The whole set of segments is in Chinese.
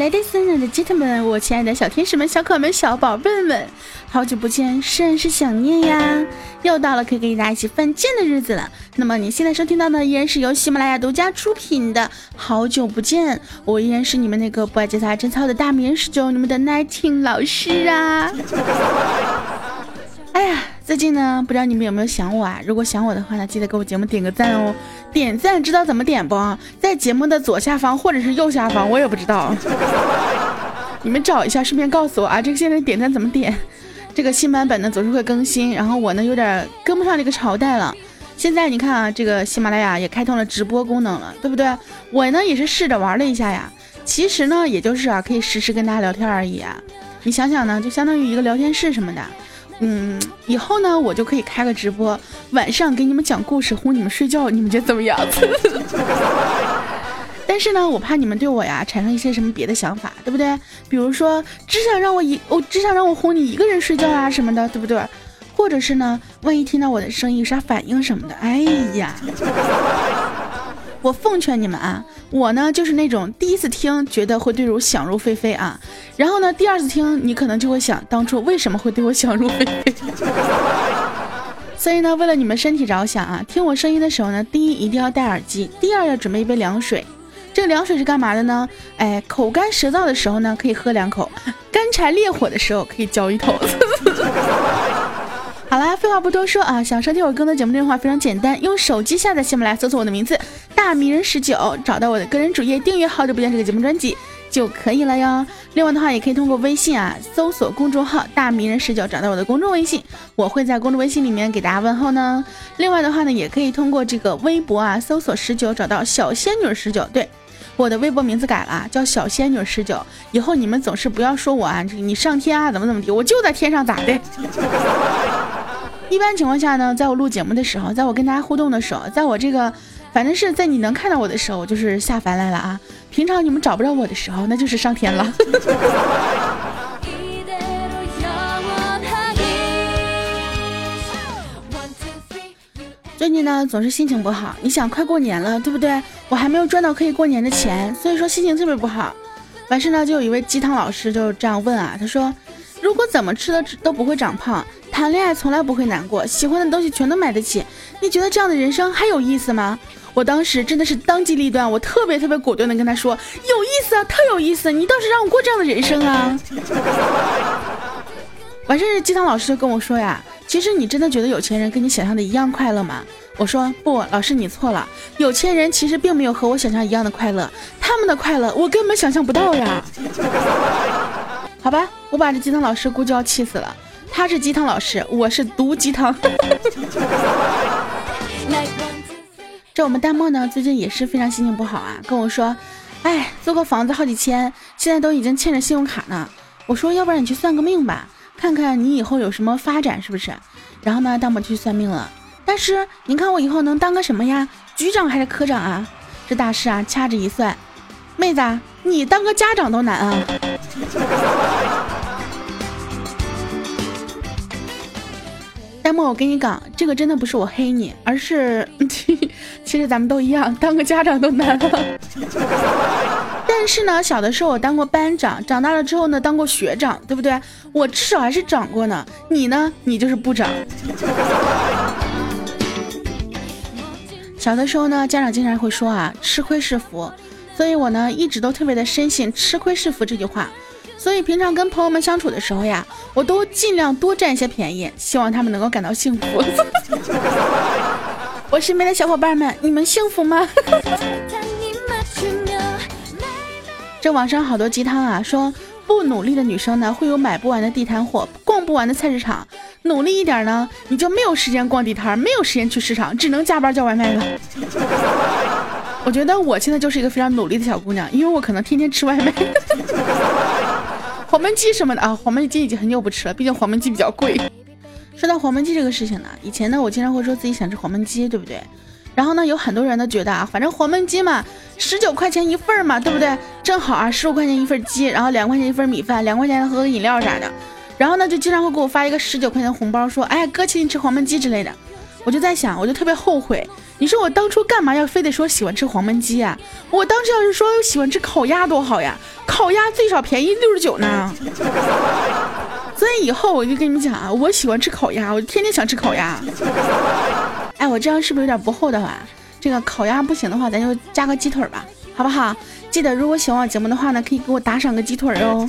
Ladies and gentlemen，我亲爱的小天使们、小可爱们、小宝贝们，好久不见，甚是想念呀！又到了可以跟大家一起犯贱的日子了。那么你现在收听到的依然是由喜马拉雅独家出品的《好久不见》，我依然是你们那个不爱节操爱贞操的大名十九，你们的 Nineteen 老师啊！最近呢，不知道你们有没有想我啊？如果想我的话呢，记得给我节目点个赞哦。点赞知道怎么点不？在节目的左下方或者是右下方，我也不知道。你们找一下，顺便告诉我啊，这个现在点赞怎么点？这个新版本呢总是会更新，然后我呢有点跟不上这个朝代了。现在你看啊，这个喜马拉雅也开通了直播功能了，对不对？我呢也是试着玩了一下呀。其实呢，也就是啊，可以实时跟大家聊天而已啊。你想想呢，就相当于一个聊天室什么的。嗯，以后呢，我就可以开个直播，晚上给你们讲故事，哄你们睡觉，你们觉得怎么样？但是呢，我怕你们对我呀产生一些什么别的想法，对不对？比如说，只想让我一，我只想让我哄你一个人睡觉啊什么的，对不对？或者是呢，万一听到我的声音有啥反应什么的，哎呀。我奉劝你们啊，我呢就是那种第一次听觉得会对我想入非非啊，然后呢第二次听你可能就会想当初为什么会对我想入非非。所以呢，为了你们身体着想啊，听我声音的时候呢，第一一定要戴耳机，第二要准备一杯凉水。这个凉水是干嘛的呢？哎，口干舌燥的时候呢可以喝两口，干柴烈火的时候可以浇一头。好啦，废话不多说啊，想收听我更多节目内容的话，非常简单，用手机下载喜马拉雅，搜索我的名字大迷人十九，找到我的个人主页，订阅好久不见这个节目专辑就可以了哟。另外的话，也可以通过微信啊，搜索公众号大迷人十九，找到我的公众微信，我会在公众微信里面给大家问候呢。另外的话呢，也可以通过这个微博啊，搜索十九，找到小仙女十九，对，我的微博名字改了，叫小仙女十九。以后你们总是不要说我啊，你上天啊，怎么怎么的，我就在天上咋的？一般情况下呢，在我录节目的时候，在我跟大家互动的时候，在我这个，反正是在你能看到我的时候，我就是下凡来了啊。平常你们找不着我的时候，那就是上天了。最近呢，总是心情不好。你想，快过年了，对不对？我还没有赚到可以过年的钱，所以说心情特别不好。完事呢，就有一位鸡汤老师就这样问啊，他说：“如果怎么吃的都不会长胖。”谈恋爱从来不会难过，喜欢的东西全都买得起，你觉得这样的人生还有意思吗？我当时真的是当机立断，我特别特别果断的跟他说，有意思啊，特有意思，你倒是让我过这样的人生啊！完事鸡汤老师就跟我说呀，其实你真的觉得有钱人跟你想象的一样快乐吗？我说不，老师你错了，有钱人其实并没有和我想象一样的快乐，他们的快乐我根本想象不到呀。好吧，我把这鸡汤老师估计要气死了。他是鸡汤老师，我是毒鸡汤。这我们弹幕呢，最近也是非常心情不好啊，跟我说，哎，租个房子好几千，现在都已经欠着信用卡呢。我说，要不然你去算个命吧，看看你以后有什么发展，是不是？然后呢，弹幕去算命了。大师，您看我以后能当个什么呀？局长还是科长啊？这大师啊，掐指一算，妹子，你当个家长都难啊。弹幕，我跟你讲，这个真的不是我黑你，而是 其实咱们都一样，当个家长都难。但是呢，小的时候我当过班长，长大了之后呢，当过学长，对不对？我至少还是长过呢。你呢？你就是不长。小的时候呢，家长经常会说啊，吃亏是福，所以我呢一直都特别的深信吃亏是福这句话。所以平常跟朋友们相处的时候呀，我都尽量多占一些便宜，希望他们能够感到幸福。我身边的小伙伴们，你们幸福吗？这网上好多鸡汤啊，说不努力的女生呢，会有买不完的地摊货，逛不完的菜市场；努力一点呢，你就没有时间逛地摊，没有时间去市场，只能加班叫外卖了。我觉得我现在就是一个非常努力的小姑娘，因为我可能天天吃外卖。黄焖鸡什么的啊，黄焖鸡已经很久不吃了，毕竟黄焖鸡比较贵。说到黄焖鸡这个事情呢，以前呢我经常会说自己想吃黄焖鸡，对不对？然后呢有很多人都觉得啊，反正黄焖鸡嘛，十九块钱一份嘛，对不对？正好啊，十五块钱一份鸡，然后两块钱一份米饭，两块钱喝个饮料啥的。然后呢就经常会给我发一个十九块钱红包，说哎哥请你吃黄焖鸡之类的。我就在想，我就特别后悔。你说我当初干嘛要非得说喜欢吃黄焖鸡啊？我当时要是说喜欢吃烤鸭多好呀，烤鸭最少便宜六十九呢。所以以后我就跟你们讲啊，我喜欢吃烤鸭，我天天想吃烤鸭。哎，我这样是不是有点不厚道啊？这个烤鸭不行的话，咱就加个鸡腿吧，好不好？记得如果喜欢我节目的话呢，可以给我打赏个鸡腿哦。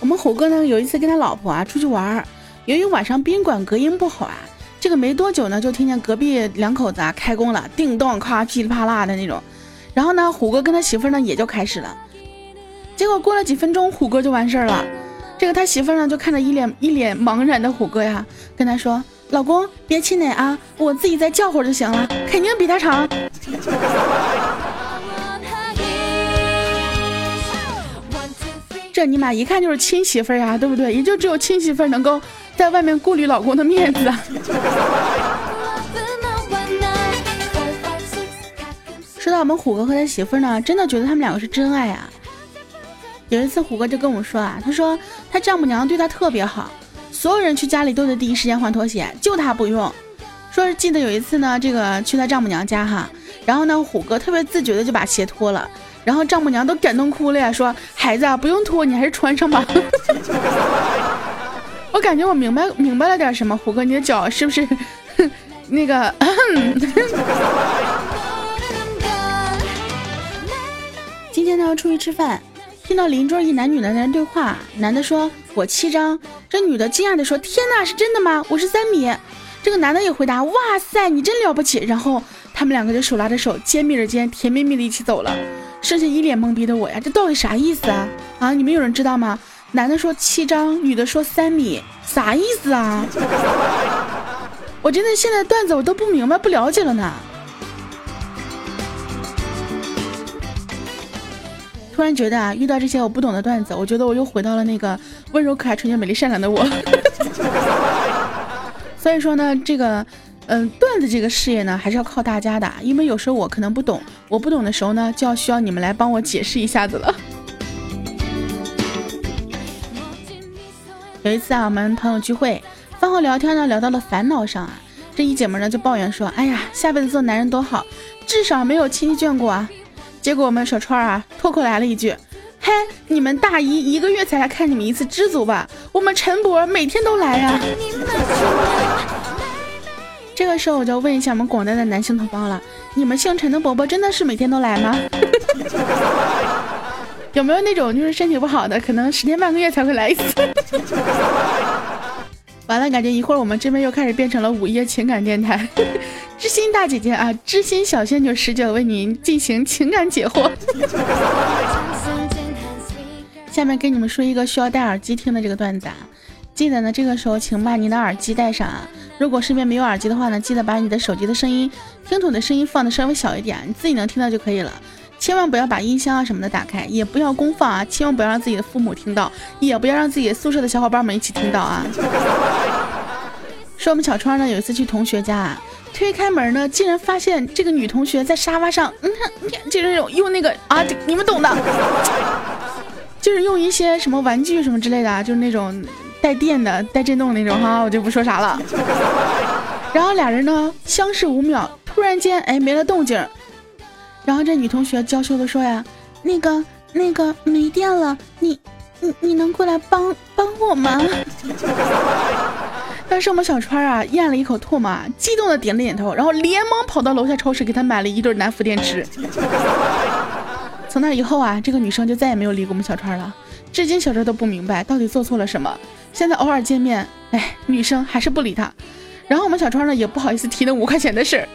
我们虎哥呢有一次跟他老婆啊出去玩，由于晚上宾馆隔音不好啊，这个没多久呢就听见隔壁两口子啊开工了，叮咚咔噼里啪啦的那种。然后呢，虎哥跟他媳妇呢也就开始了。结果过了几分钟，虎哥就完事儿了。这个他媳妇呢，就看着一脸一脸茫然的虎哥呀，跟他说：“老公，别气馁啊，我自己再叫会儿就行了，肯定比他长。”这尼玛一看就是亲媳妇儿呀，对不对？也就只有亲媳妇儿能够在外面顾虑老公的面子。说到我们虎哥和他媳妇儿呢，真的觉得他们两个是真爱啊。有一次，虎哥就跟我说啊，他说他丈母娘对他特别好，所有人去家里都得第一时间换拖鞋，就他不用。说是记得有一次呢，这个去他丈母娘家哈，然后呢，虎哥特别自觉的就把鞋脱了，然后丈母娘都感动哭了呀，说孩子啊，不用脱，你还是穿上吧。我感觉我明白明白了点什么，虎哥，你的脚是不是 那个？今天呢，出去吃饭。听到邻桌一男女的在那对话，男的说：“我七张。”这女的惊讶的说：“天哪，是真的吗？我是三米。”这个男的也回答：“哇塞，你真了不起。”然后他们两个就手拉着手，肩并着肩，甜蜜蜜的一起走了。剩下一脸懵逼的我呀，这到底啥意思啊？啊，你们有人知道吗？男的说七张，女的说三米，啥意思啊？我真的现在段子我都不明白、不了解了呢。突然觉得啊，遇到这些我不懂的段子，我觉得我又回到了那个温柔可爱、纯洁美丽善良的我。所以说呢，这个，嗯，段子这个事业呢，还是要靠大家的，因为有时候我可能不懂，我不懂的时候呢，就要需要你们来帮我解释一下子了。有一次啊，我们朋友聚会，饭后聊天呢，聊到了烦恼上啊，这一姐们呢就抱怨说：“哎呀，下辈子做男人多好，至少没有亲戚眷顾啊。”结果我们小川啊脱口来了一句：“嘿，你们大姨一个月才来看你们一次，知足吧？我们陈伯每天都来呀。”这个时候我就问一下我们广大的男性同胞了：你们姓陈的伯伯真的是每天都来吗？有没有那种就是身体不好的，可能十天半个月才会来一次？完了，感觉一会儿我们这边又开始变成了午夜情感电台。知心大姐姐啊，知心小仙女十九为您进行情感解惑。下面跟你们说一个需要戴耳机听的这个段子啊，记得呢，这个时候请把你的耳机戴上啊。如果身边没有耳机的话呢，记得把你的手机的声音听筒的声音放的稍微小一点，你自己能听到就可以了。千万不要把音箱啊什么的打开，也不要公放啊，千万不要让自己的父母听到，也不要让自己宿舍的小伙伴们一起听到啊。说我们小川呢，有一次去同学家啊。推开门呢，竟然发现这个女同学在沙发上，你看，你看，就是用用那个啊，你们懂的，就是用一些什么玩具什么之类的，就是那种带电的、带震动的那种哈，我就不说啥了。然后俩人呢相视五秒，突然间哎没了动静，然后这女同学娇羞的说呀：“那个那个没电了，你你你能过来帮帮我吗？” 但是我们小川啊咽了一口唾沫，激动的点了点头，然后连忙跑到楼下超市给他买了一对南孚电池。从那以后啊，这个女生就再也没有理过我们小川了。至今小川都不明白到底做错了什么。现在偶尔见面，哎，女生还是不理他。然后我们小川呢也不好意思提那五块钱的事儿。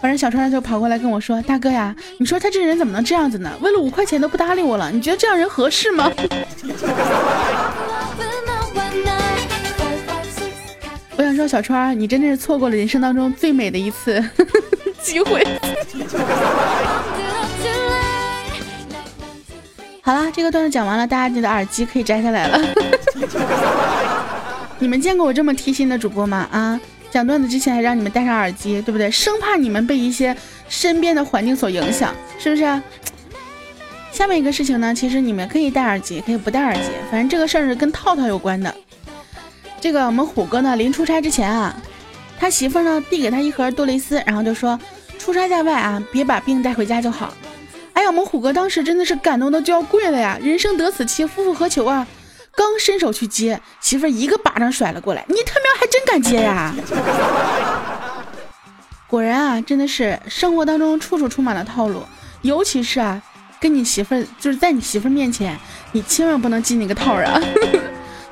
反正小川就跑过来跟我说：“大哥呀，你说他这人怎么能这样子呢？为了五块钱都不搭理我了，你觉得这样人合适吗？”我想说，小川，你真的是错过了人生当中最美的一次 机会。好了，这个段子讲完了，大家你的耳机可以摘下来了。你们见过我这么贴心的主播吗？啊，讲段子之前还让你们戴上耳机，对不对？生怕你们被一些身边的环境所影响，是不是？下面一个事情呢，其实你们可以戴耳机，可以不戴耳机，反正这个事儿是跟套套有关的。这个我们虎哥呢，临出差之前啊，他媳妇呢递给他一盒杜蕾斯，然后就说：“出差在外啊，别把病带回家就好。”哎呀，我们虎哥当时真的是感动的就要跪了呀！人生得此妻，夫复何求啊！刚伸手去接，媳妇一个巴掌甩了过来，你他喵还真敢接呀！果然啊，真的是生活当中处处充满了套路，尤其是啊，跟你媳妇就是在你媳妇面前，你千万不能进那个套啊！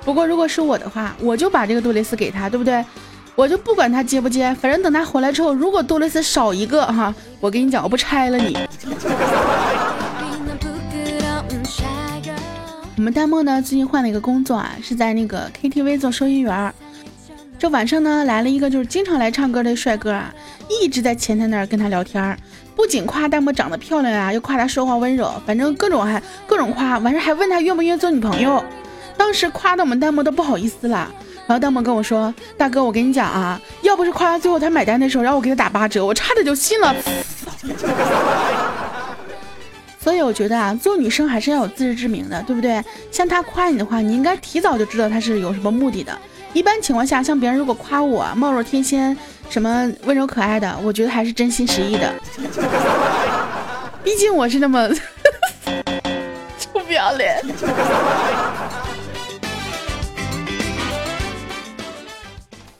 不过如果是我的话，我就把这个杜蕾斯给他，对不对？我就不管他接不接，反正等他回来之后，如果杜蕾斯少一个哈，我跟你讲，我不拆了你。我们弹幕呢最近换了一个工作啊，是在那个 KTV 做收银员儿。这晚上呢来了一个就是经常来唱歌的帅哥啊，一直在前台那儿跟他聊天儿，不仅夸弹幕长得漂亮啊，又夸他说话温柔，反正各种还各种夸，完事还问他愿不愿意做女朋友。当时夸的我们弹幕都不好意思了。然后弹幕跟我说：“大哥，我跟你讲啊，要不是夸他最后他买单的时候让我给他打八折，我差点就信了。所以我觉得啊，做女生还是要有自知之明的，对不对？像他夸你的话，你应该提早就知道他是有什么目的的。一般情况下，像别人如果夸我貌若天仙，什么温柔可爱的，我觉得还是真心实意的。毕竟我是那么 臭不要脸。”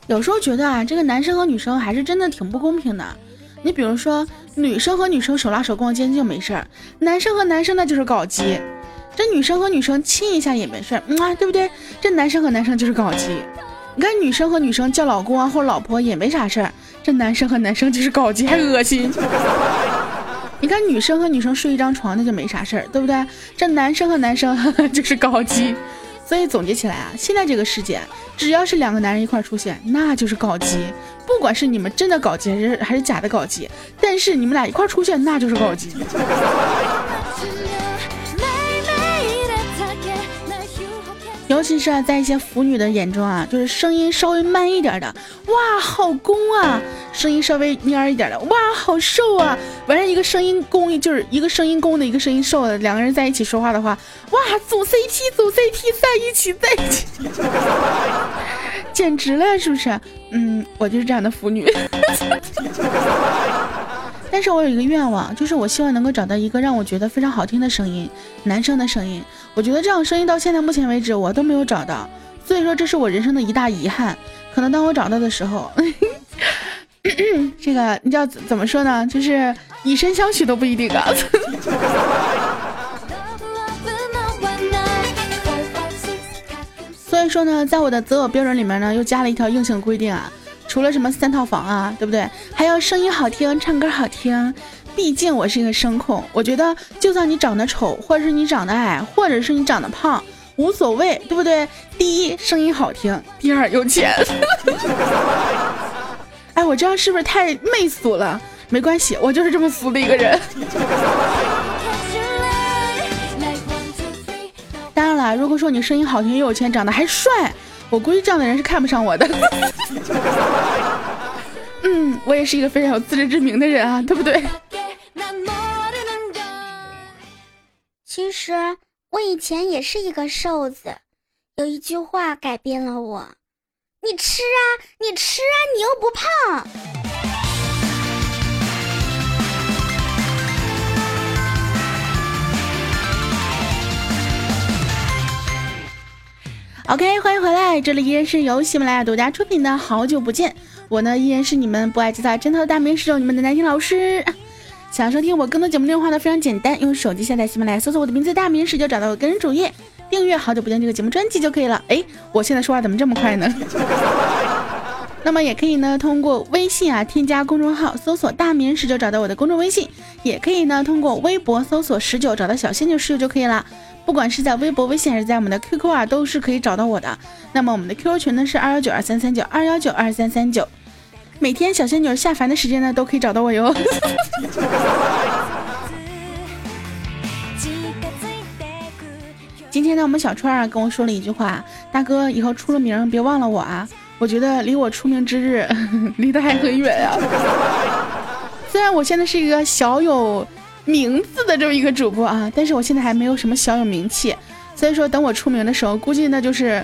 有时候觉得啊，这个男生和女生还是真的挺不公平的。你比如说，女生和女生手拉手逛街就没事儿，男生和男生那就是搞基。这女生和女生亲一下也没事儿，嗯，对不对？这男生和男生就是搞基。你看女生和女生叫老公啊或老婆也没啥事儿，这男生和男生就是搞基，还恶心。你看女生和女生睡一张床那就没啥事儿，对不对？这男生和男生 就是搞基。所以总结起来啊，现在这个世界，只要是两个男人一块出现，那就是搞基。不管是你们真的搞基，还是还是假的搞基，但是你们俩一块出现，那就是搞基。尤其是啊，在一些腐女的眼中啊，就是声音稍微慢一点的，哇，好攻啊！声音稍微蔫一点的，哇，好瘦啊！完了，一个声音攻，就是一个声音攻的一个声音瘦的，两个人在一起说话的话，哇，组 CP，组 CP，在一起，在一起，简直了，是不是？嗯，我就是这样的腐女。但是我有一个愿望，就是我希望能够找到一个让我觉得非常好听的声音，男生的声音。我觉得这样声音到现在目前为止我都没有找到，所以说这是我人生的一大遗憾。可能当我找到的时候，这个你知道怎么说呢？就是以身相许都不一定啊。所以说呢，在我的择偶标准里面呢，又加了一条硬性规定啊。除了什么三套房啊，对不对？还要声音好听，唱歌好听。毕竟我是一个声控，我觉得就算你长得丑，或者是你长得矮，或者是你长得胖，无所谓，对不对？第一，声音好听；第二，有钱。哎，我这样是不是太媚俗了？没关系，我就是这么俗的一个人。当然了，如果说你声音好听又有钱，长得还帅。我估计这样的人是看不上我的。嗯，我也是一个非常有自知之明的人啊，对不对？其实我以前也是一个瘦子，有一句话改变了我：你吃啊，你吃啊，你又不胖。OK，欢迎回来，这里依然是由喜马拉雅独家出品的《好久不见》，我呢依然是你们不爱吃菜、真的大名十九，你们的南听老师。想收听我更多节目内容的话呢，非常简单，用手机下载喜马拉雅，搜索我的名字大名十九，找到我个人主页，订阅《好久不见》这个节目专辑就可以了。哎，我现在说话怎么这么快呢？那么也可以呢，通过微信啊，添加公众号，搜索大名十九，找到我的公众微信，也可以呢，通过微博搜索十九，找到小仙女十九就可以了。不管是在微博、微信还是在我们的 QQ 啊，都是可以找到我的。那么我们的 QQ 群呢是二幺九二三三九二幺九二三三九，每天小仙女下凡的时间呢都可以找到我哟。今天呢，我们小川啊跟我说了一句话：“大哥，以后出了名别忘了我啊！”我觉得离我出名之日 离得还很远啊。虽然我现在是一个小有。名字的这么一个主播啊，但是我现在还没有什么小有名气，所以说等我出名的时候，估计那就是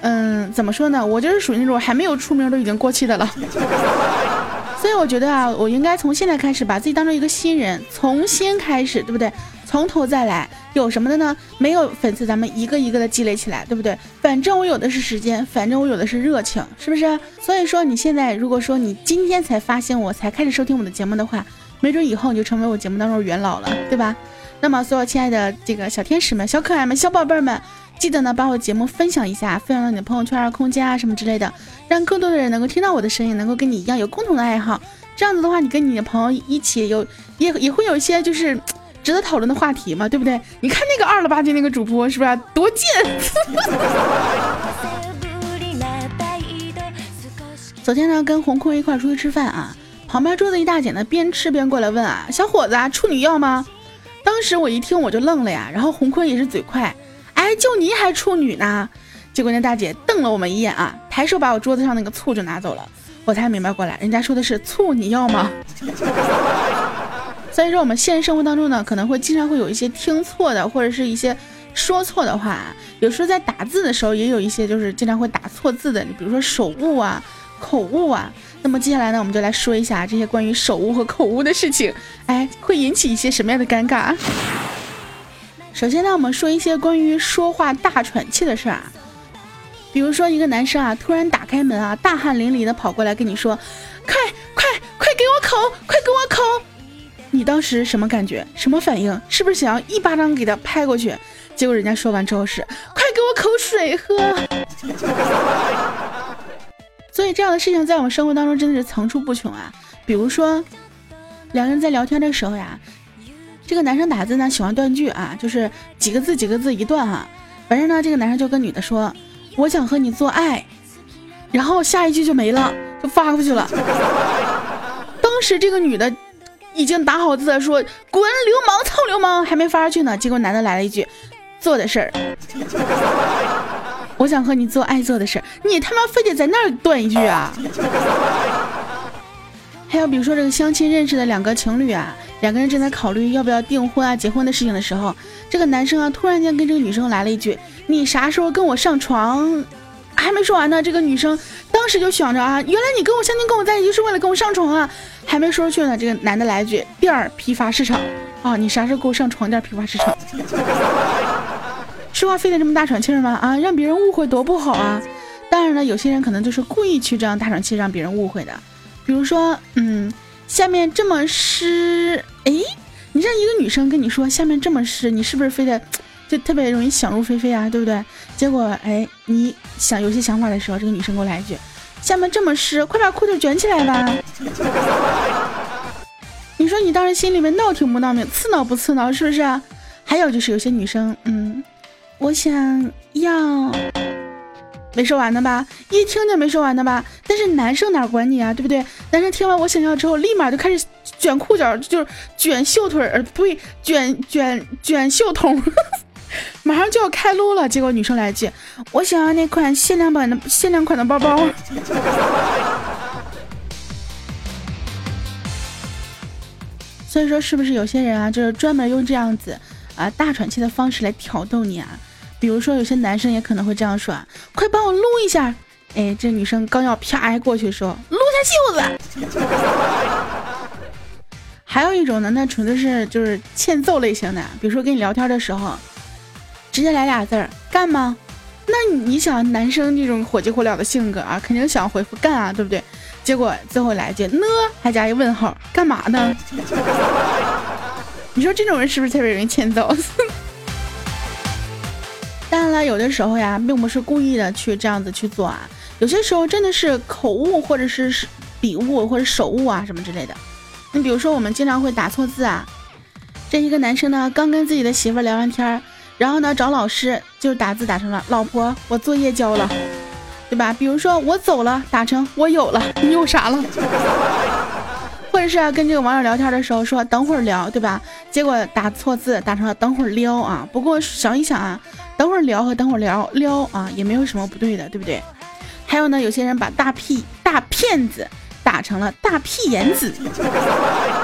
嗯，怎么说呢？我就是属于那种还没有出名都已经过气的了。所以我觉得啊，我应该从现在开始把自己当成一个新人，重新开始，对不对？从头再来，有什么的呢？没有粉丝，咱们一个一个的积累起来，对不对？反正我有的是时间，反正我有的是热情，是不是？所以说，你现在如果说你今天才发现我，才开始收听我的节目的话，没准以后你就成为我节目当中元老了，对吧？那么，所有亲爱的这个小天使们、小可爱们、小宝贝们，记得呢把我节目分享一下，分享到你的朋友圈啊、空间啊什么之类的，让更多的人能够听到我的声音，能够跟你一样有共同的爱好。这样子的话，你跟你的朋友一起有，也也会有一些就是。值得讨论的话题嘛，对不对？你看那个二了吧唧那个主播是不是多贱？昨天呢，跟红坤一块出去吃饭啊，旁边桌子一大姐呢，边吃边过来问啊：“小伙子，啊处女要吗？”当时我一听我就愣了呀，然后红坤也是嘴快，哎，就你还处女呢？结果那大姐瞪了我们一眼啊，抬手把我桌子上那个醋就拿走了，我才明白过来，人家说的是醋，你要吗？所以说，我们现实生活当中呢，可能会经常会有一些听错的，或者是一些说错的话。有时候在打字的时候，也有一些就是经常会打错字的，你比如说手误啊、口误啊。那么接下来呢，我们就来说一下这些关于手误和口误的事情，哎，会引起一些什么样的尴尬？首先呢，我们说一些关于说话大喘气的事儿啊，比如说一个男生啊，突然打开门啊，大汗淋漓的跑过来跟你说：“快快快给我口，快给我口。”你当时什么感觉？什么反应？是不是想要一巴掌给他拍过去？结果人家说完之后是快给我口水喝。所以这样的事情在我们生活当中真的是层出不穷啊。比如说，两个人在聊天的时候呀，这个男生打字呢喜欢断句啊，就是几个字几个字一段哈。反正呢，这个男生就跟女的说：“我想和你做爱。”然后下一句就没了，就发过去了。当时这个女的。已经打好字说滚流氓操流氓还没发出去呢，结果男的来了一句做的事儿，我想和你做爱做的事儿，你他妈非得在那儿断一句啊！还有比如说这个相亲认识的两个情侣啊，两个人正在考虑要不要订婚啊结婚的事情的时候，这个男生啊突然间跟这个女生来了一句你啥时候跟我上床？还没说完呢，这个女生当时就想着啊，原来你跟我相亲跟我在一起就是为了跟我上床啊！还没说出去呢，这个男的来一句店儿批发市场啊，你啥时候给我上床垫批发市场？说话非得这么大喘气吗？啊，让别人误会多不好啊！当然了，有些人可能就是故意去这样大喘气让别人误会的，比如说，嗯，下面这么湿，哎，你让一个女生跟你说下面这么湿，你是不是非得？就特别容易想入非非啊，对不对？结果哎，你想有些想法的时候，这个女生给我来一句：“下面这么湿，快把裤腿卷起来吧。”你说你当时心里面闹挺不闹命，刺挠不刺挠，是不是？还有就是有些女生，嗯，我想要没说完的吧？一听就没说完的吧？但是男生哪管你啊，对不对？男生听完我想要之后，立马就开始卷裤脚，就是卷袖腿儿，对，卷卷卷袖筒。马上就要开撸了，结果女生来一句：“我想要那款限量版的限量款的包包。”所以说，是不是有些人啊，就是专门用这样子啊大喘气的方式来挑逗你啊？比如说，有些男生也可能会这样说：“快帮我撸一下。”哎，这女生刚要啪挨过去说：“撸下袖子。”还有一种呢，那纯粹是就是欠揍类型的，比如说跟你聊天的时候。直接来俩字儿干吗？那你想男生这种火急火燎的性格啊，肯定想回复干啊，对不对？结果最后来句呢，还加一问号，干嘛呢？你说这种人是不是特别容易欠揍？当然了，有的时候呀，并不是故意的去这样子去做啊，有些时候真的是口误或者是笔误或者手误啊什么之类的。你比如说，我们经常会打错字啊。这一个男生呢，刚跟自己的媳妇聊完天儿。然后呢，找老师就打字打成了“老婆，我作业交了”，对吧？比如说我走了，打成“我有了”，你有啥了？或者是跟这个网友聊天的时候说“等会儿聊”，对吧？结果打错字，打成了“等会儿撩”啊。不过想一想啊，“等会儿聊”和“等会儿聊撩”啊，也没有什么不对的，对不对？还有呢，有些人把“大屁大骗子”打成了“大屁眼子”，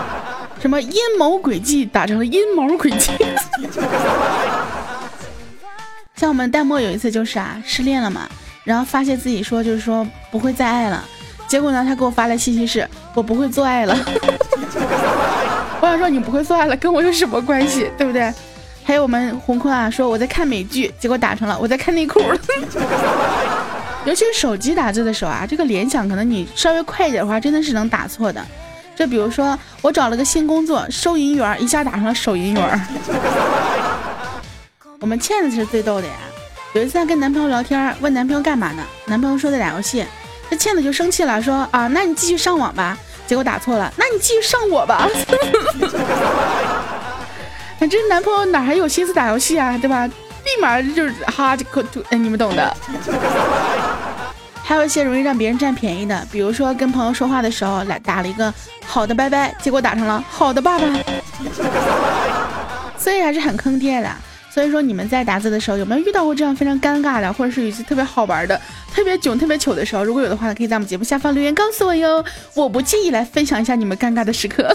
什么阴谋诡计打成了阴谋诡计。像我们弹幕有一次就是啊失恋了嘛，然后发现自己说就是说不会再爱了，结果呢，他给我发来信息是我不会做爱了。我想说你不会做爱了，跟我有什么关系，对不对？还有我们红坤啊，说我在看美剧，结果打成了我在看内裤。尤其是手机打字的时候啊，这个联想可能你稍微快一点的话，真的是能打错的。就比如说我找了个新工作，收银员，一下打成了手银员。我们倩子是最逗的呀。有一次她跟男朋友聊天，问男朋友干嘛呢？男朋友说在打游戏，这倩子就生气了，说啊，那你继续上网吧。结果打错了，那你继续上我吧。那这男朋友哪还有心思打游戏啊，对吧？立马就是哈就就哎，你们懂的。还有一些容易让别人占便宜的，比如说跟朋友说话的时候来打了一个好的拜拜，结果打成了好的爸爸，所以还是很坑爹的。所以说你们在打字的时候有没有遇到过这样非常尴尬的，或者是有些特别好玩的、特别囧、特别糗的时候？如果有的话，可以在我们节目下方留言告诉我哟，我不介意来分享一下你们尴尬的时刻。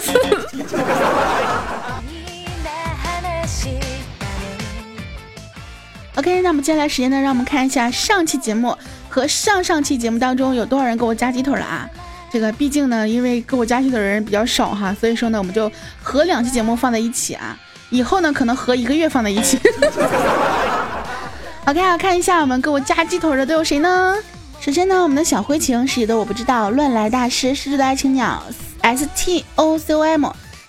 OK，那么接下来时间呢，让我们看一下上期节目和上上期节目当中有多少人给我加鸡腿了啊？这个毕竟呢，因为给我加鸡腿的人比较少哈，所以说呢，我们就合两期节目放在一起啊。以后呢，可能和一个月放在一起。OK，啊，看一下我们给我加鸡腿的都有谁呢？首先呢，我们的小灰情是的我不知道，乱来大师，失智的爱情鸟，S T O C O M，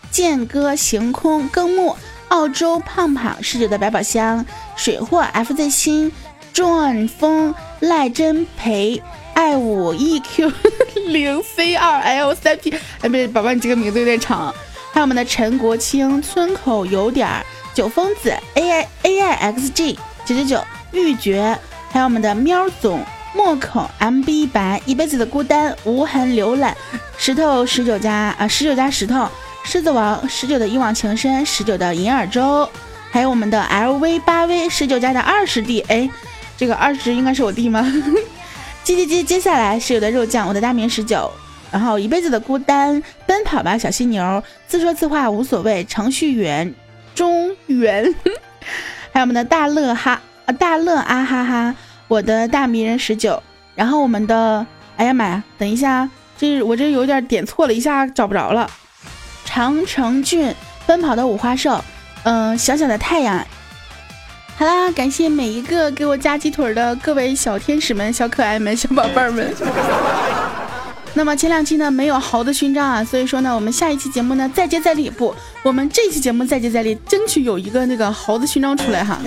剑哥行空更木，澳洲胖胖，十九的百宝箱，水货 F Z 星，John 风，赖真培，爱五 E Q 零 C 二 L 三 P，哎，不对，宝宝你这个名字有点长。还有我们的陈国清，村口有点儿，九疯子，A I A I X G 九九九，玉珏，还有我们的喵总，墨口 M B 白，一辈子的孤单，无痕浏览，石头十九加啊十九加石头，狮子王十九的一往情深，十九的银耳粥，还有我们的 L V 八 V 十九加的二十 D，哎，这个二十应该是我弟吗？接接接，接下来十九的肉酱，我的大名十九。然后一辈子的孤单，奔跑吧小犀牛，自说自话无所谓，程序员中原，还有我们的大乐哈啊大乐啊哈哈，我的大迷人十九，然后我们的哎呀妈呀，等一下，这我这有点点错了一下找不着了，长城郡奔跑的五花兽，嗯小小的太阳，好啦，感谢每一个给我加鸡腿的各位小天使们、小可爱们、小宝贝儿们。那么前两期呢没有豪的勋章啊，所以说呢，我们下一期节目呢再接再厉不，我们这期节目再接再厉，争取有一个那个豪的勋章出来哈。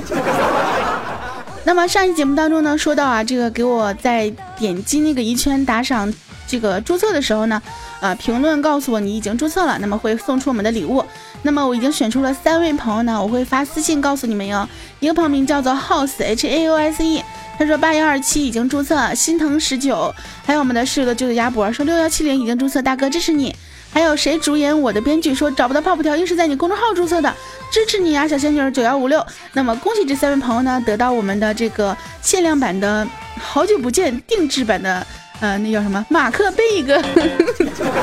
那么上一期节目当中呢，说到啊，这个给我在点击那个一圈打赏这个注册的时候呢，呃，评论告诉我你已经注册了，那么会送出我们的礼物。那么我已经选出了三位朋友呢，我会发私信告诉你们哟。一个朋友名叫做 House H A O S E。他说八幺二七已经注册，心疼十九，还有我们的室友的舅舅鸭脖说六幺七零已经注册，大哥支持你。还有谁主演我的编剧说找不到泡泡条，又是在你公众号注册的，支持你啊，小仙女九幺五六。那么恭喜这三位朋友呢，得到我们的这个限量版的好久不见定制版的，呃，那叫什么马克杯一个。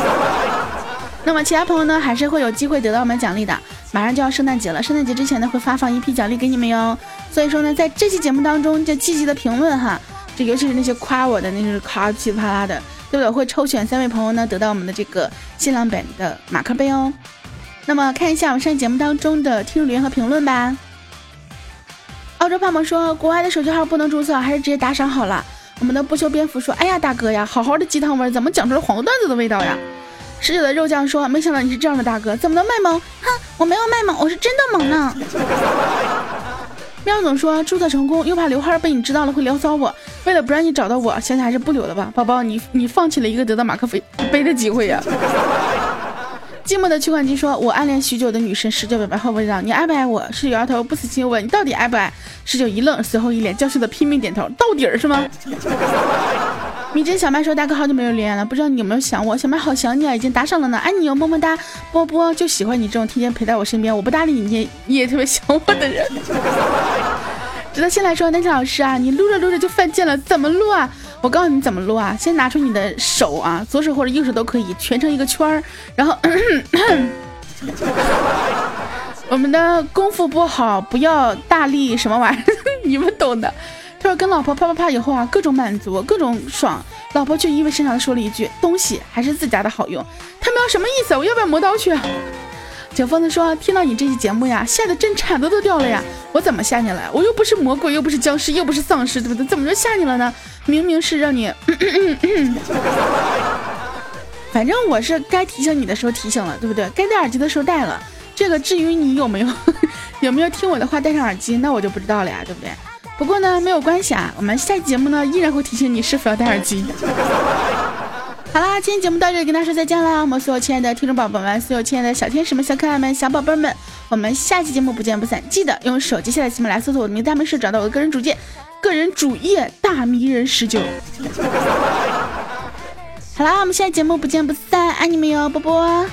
那么其他朋友呢，还是会有机会得到我们奖励的。马上就要圣诞节了，圣诞节之前呢，会发放一批奖励给你们哟。所以说呢，在这期节目当中，就积极的评论哈，这尤其是那些夸我的，那是夸噼里啪啦的，对不对？会抽选三位朋友呢，得到我们的这个限量版的马克杯哦。那么看一下我们上期节目当中的听众留言和评论吧。澳洲胖胖说，国外的手机号不能注册，还是直接打赏好了。我们的不修边幅说，哎呀大哥呀，好好的鸡汤文，怎么讲出了黄段子的味道呀？十九的肉酱说，没想到你是这样的大哥，怎么能卖萌？哼，我没有卖萌，我是真的萌呢。喵总说注册成功，又怕刘海被你知道了会聊骚我。为了不让你找到我，想想还是不留了吧。宝宝，你你放弃了一个得到马克杯的机会呀。寂寞的取款机说：“我暗恋许久的女神十九表白后不知道你爱不爱我？”十九摇头不死心问：“你到底爱不爱？”十九一愣，随后一脸教训的拼命点头：“到底儿是吗？” 米真小麦说：“大哥好久没有留言了，不知道你有没有想我？小麦好想你啊，已经打赏了呢，爱你哟，么么哒，波波就喜欢你这种天天陪在我身边，我不搭理你，你你也特别想我的人。”直到先来说，南青老师啊，你撸着撸着就犯贱了，怎么撸啊？我告诉你怎么撸啊，先拿出你的手啊，左手或者右手都可以，蜷成一个圈儿，然后 我们的功夫不好，不要大力什么玩意儿，你们懂的。他说跟老婆啪啪啪以后啊，各种满足，各种爽。老婆却意味深长的说了一句：“东西还是自家的好用。”他们要什么意思？我要不要磨刀去？小疯子说：“听到你这期节目呀，吓得真铲子都掉了呀！我怎么吓你了？我又不是魔鬼，又不是僵尸，又不是丧尸，对不对？怎么就吓你了呢？明明是让你…… 反正我是该提醒你的时候提醒了，对不对？该戴耳机的时候戴了。这个至于你有没有 有没有听我的话戴上耳机，那我就不知道了呀，对不对？不过呢，没有关系啊，我们下期节目呢依然会提醒你是否要戴耳机。好啦，今天节目到这里，跟大家说再见啦！我们所有亲爱的听众宝宝们，所有亲爱的小天使们、小可爱们、小宝贝们，我们下期节目不见不散！记得用手机下载喜马拉雅，搜索我的名字大明是找到我的个人主页，个人主页大迷人十九。好啦，我们下期节目不见不散，爱你们哟，波波。